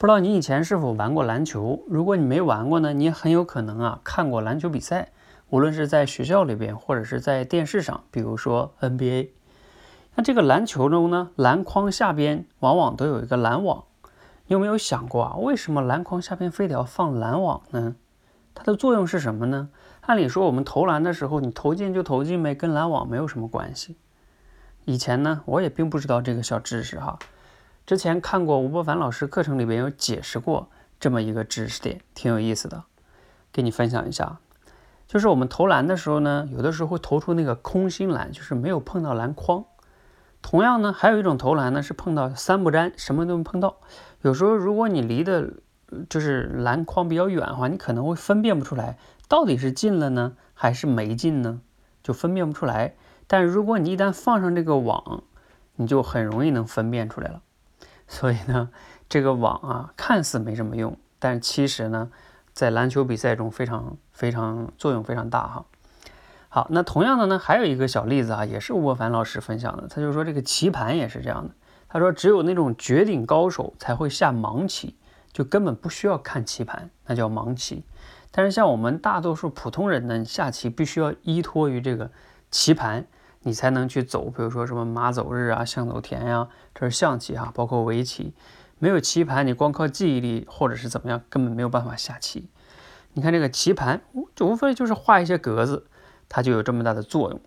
不知道你以前是否玩过篮球？如果你没玩过呢，你也很有可能啊看过篮球比赛，无论是在学校里边，或者是在电视上，比如说 NBA。那这个篮球中呢，篮筐下边往往都有一个篮网。你有没有想过啊，为什么篮筐下边非得要放篮网呢？它的作用是什么呢？按理说我们投篮的时候，你投进就投进呗，跟篮网没有什么关系。以前呢，我也并不知道这个小知识哈。之前看过吴伯凡老师课程里边有解释过这么一个知识点，挺有意思的，给你分享一下。就是我们投篮的时候呢，有的时候会投出那个空心篮，就是没有碰到篮筐。同样呢，还有一种投篮呢是碰到三不沾，什么都没碰到。有时候如果你离的，就是篮筐比较远的话，你可能会分辨不出来到底是进了呢还是没进呢，就分辨不出来。但如果你一旦放上这个网，你就很容易能分辨出来了。所以呢，这个网啊，看似没什么用，但其实呢，在篮球比赛中非常非常作用非常大哈。好，那同样的呢，还有一个小例子啊，也是吴伯凡老师分享的，他就说这个棋盘也是这样的。他说，只有那种绝顶高手才会下盲棋，就根本不需要看棋盘，那叫盲棋。但是像我们大多数普通人呢，下棋必须要依托于这个棋盘。你才能去走，比如说什么马走日啊、象走田呀，这是象棋哈，包括围棋，没有棋盘，你光靠记忆力或者是怎么样，根本没有办法下棋。你看这个棋盘，就无非就是画一些格子，它就有这么大的作用。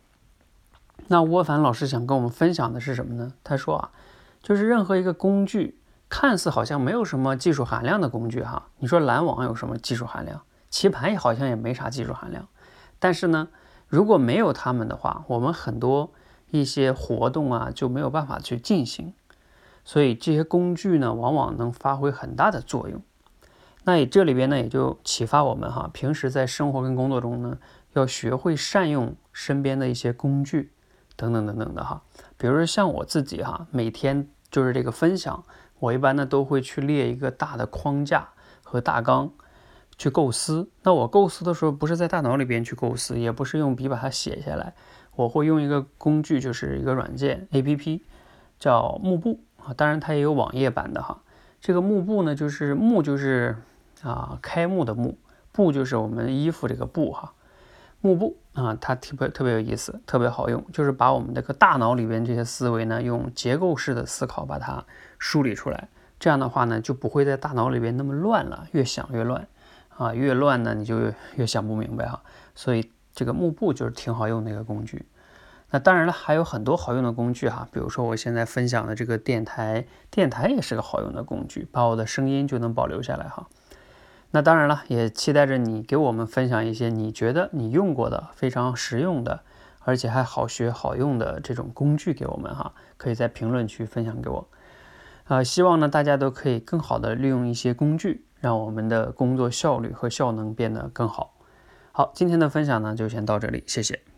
那沃凡老师想跟我们分享的是什么呢？他说啊，就是任何一个工具，看似好像没有什么技术含量的工具哈，你说篮网有什么技术含量？棋盘也好像也没啥技术含量，但是呢。如果没有他们的话，我们很多一些活动啊就没有办法去进行。所以这些工具呢，往往能发挥很大的作用。那也这里边呢，也就启发我们哈，平时在生活跟工作中呢，要学会善用身边的一些工具等等等等的哈。比如说像我自己哈，每天就是这个分享，我一般呢都会去列一个大的框架和大纲。去构思，那我构思的时候不是在大脑里边去构思，也不是用笔把它写下来，我会用一个工具，就是一个软件 A P P，叫幕布啊，当然它也有网页版的哈。这个幕布呢，就是幕就是啊开幕的幕，布就是我们衣服这个布哈。幕布啊，它特别特别有意思，特别好用，就是把我们这个大脑里边这些思维呢，用结构式的思考把它梳理出来，这样的话呢，就不会在大脑里边那么乱了，越想越乱。啊，越乱呢，你就越想不明白哈。所以这个幕布就是挺好用的一个工具。那当然了，还有很多好用的工具哈，比如说我现在分享的这个电台，电台也是个好用的工具，把我的声音就能保留下来哈。那当然了，也期待着你给我们分享一些你觉得你用过的非常实用的，而且还好学好用的这种工具给我们哈，可以在评论区分享给我。啊，希望呢大家都可以更好的利用一些工具。让我们的工作效率和效能变得更好。好，今天的分享呢就先到这里，谢谢。